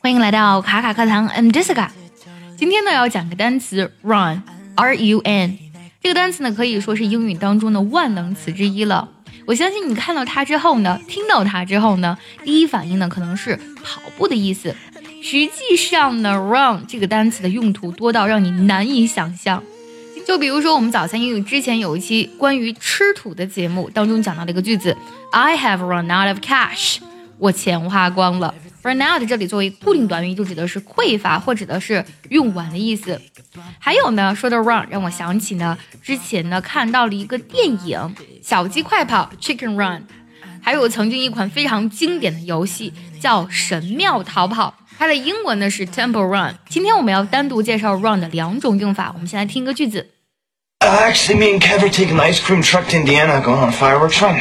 欢迎来到卡卡课堂，I'm Jessica。今天呢要讲个单词 run，R-U-N。这个单词呢可以说是英语当中的万能词之一了。我相信你看到它之后呢，听到它之后呢，第一反应呢可能是跑步的意思。实际上呢，run 这个单词的用途多到让你难以想象。就比如说我们早餐英语之前有一期关于吃土的节目当中讲到的一个句子，I have run out of cash。我钱花光了。Run out 这里作为固定短语，就指的是匮乏或指的是用完的意思。还有呢，说到 run，让我想起呢，之前呢看到了一个电影《小鸡快跑》（Chicken Run），还有曾经一款非常经典的游戏叫《神庙逃跑》，它的英文呢是 Temple Run。今天我们要单独介绍 run 的两种用法。我们先来听一个句子。Actually, me and Kev are taking the ice cream truck to Indiana, going on a fireworks run.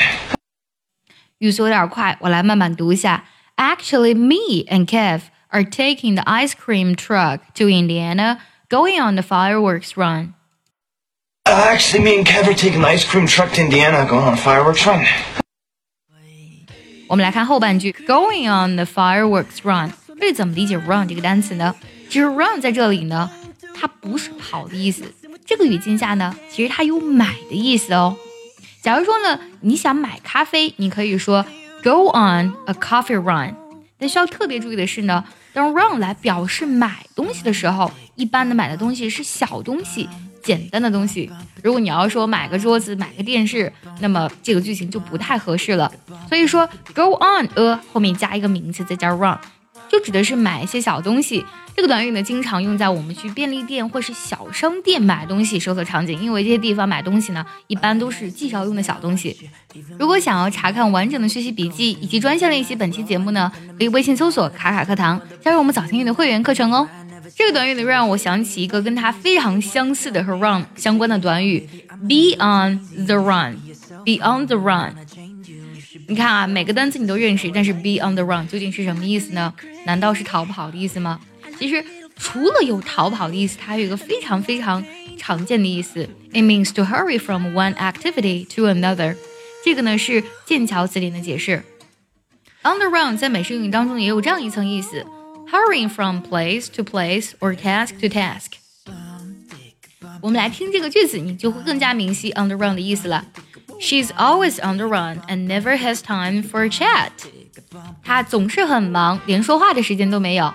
语速有点快，我来慢慢读一下。Actually, me and Kev are taking the ice cream truck to Indiana, going on the fireworks run. Actually, me and Kev are taking the ice cream truck to Indiana, going on a fireworks run. 我们来看后半句，going on the fireworks run，这怎么理解 run 这个单词呢？其实 run 在这里呢，它不是跑的意思。这个语境下呢，其实它有买的意思哦。假如说呢，你想买咖啡，你可以说 go on a coffee run。但需要特别注意的是呢，当 run 来表示买东西的时候，一般的买的东西是小东西、简单的东西。如果你要说买个桌子、买个电视，那么这个句型就不太合适了。所以说 go on a 后面加一个名词，再加 run。就指的是买一些小东西，这个短语呢，经常用在我们去便利店或是小商店买东西时候的场景。因为这些地方买东西呢，一般都是介绍用的小东西。如果想要查看完整的学习笔记以及专项练习本期节目呢，可以微信搜索“卡卡课堂”，加入我们早听英语的会员课程哦。这个短语呢，让我想起一个跟它非常相似的和 run 相关的短语：be on the run，be on the run。你看啊，每个单词你都认识，但是 be on the run 究竟是什么意思呢？难道是逃跑的意思吗？其实除了有逃跑的意思，它还有一个非常非常常见的意思，it means to hurry from one activity to another。这个呢是剑桥词典的解释。On the run 在美式英语当中也有这样一层意思，hurrying from place to place or task to task。我们来听这个句子，你就会更加明晰 on the run 的意思了。She's always on the run and never has time for a chat。她总是很忙，连说话的时间都没有。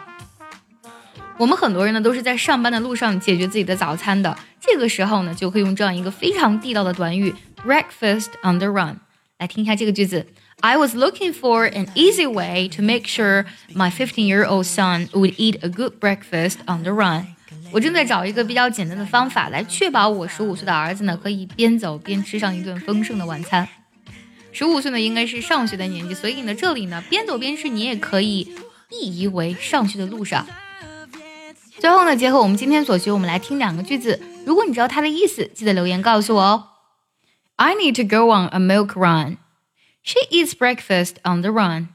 我们很多人呢都是在上班的路上解决自己的早餐的，这个时候呢就可以用这样一个非常地道的短语 breakfast on the run。来听一下这个句子：I was looking for an easy way to make sure my 15-year-old son would eat a good breakfast on the run。 我正在找一个比较简单的方法来确保我十五岁的儿子呢可以边走边吃上一顿丰盛的晚餐。十五岁呢应该是上学的年纪，所以呢这里呢边走边吃你也可以意译为上学的路上。最后呢结合我们今天所学，我们来听两个句子。如果你知道它的意思，记得留言告诉我哦。I need to go on a milk run. She eats breakfast on the run.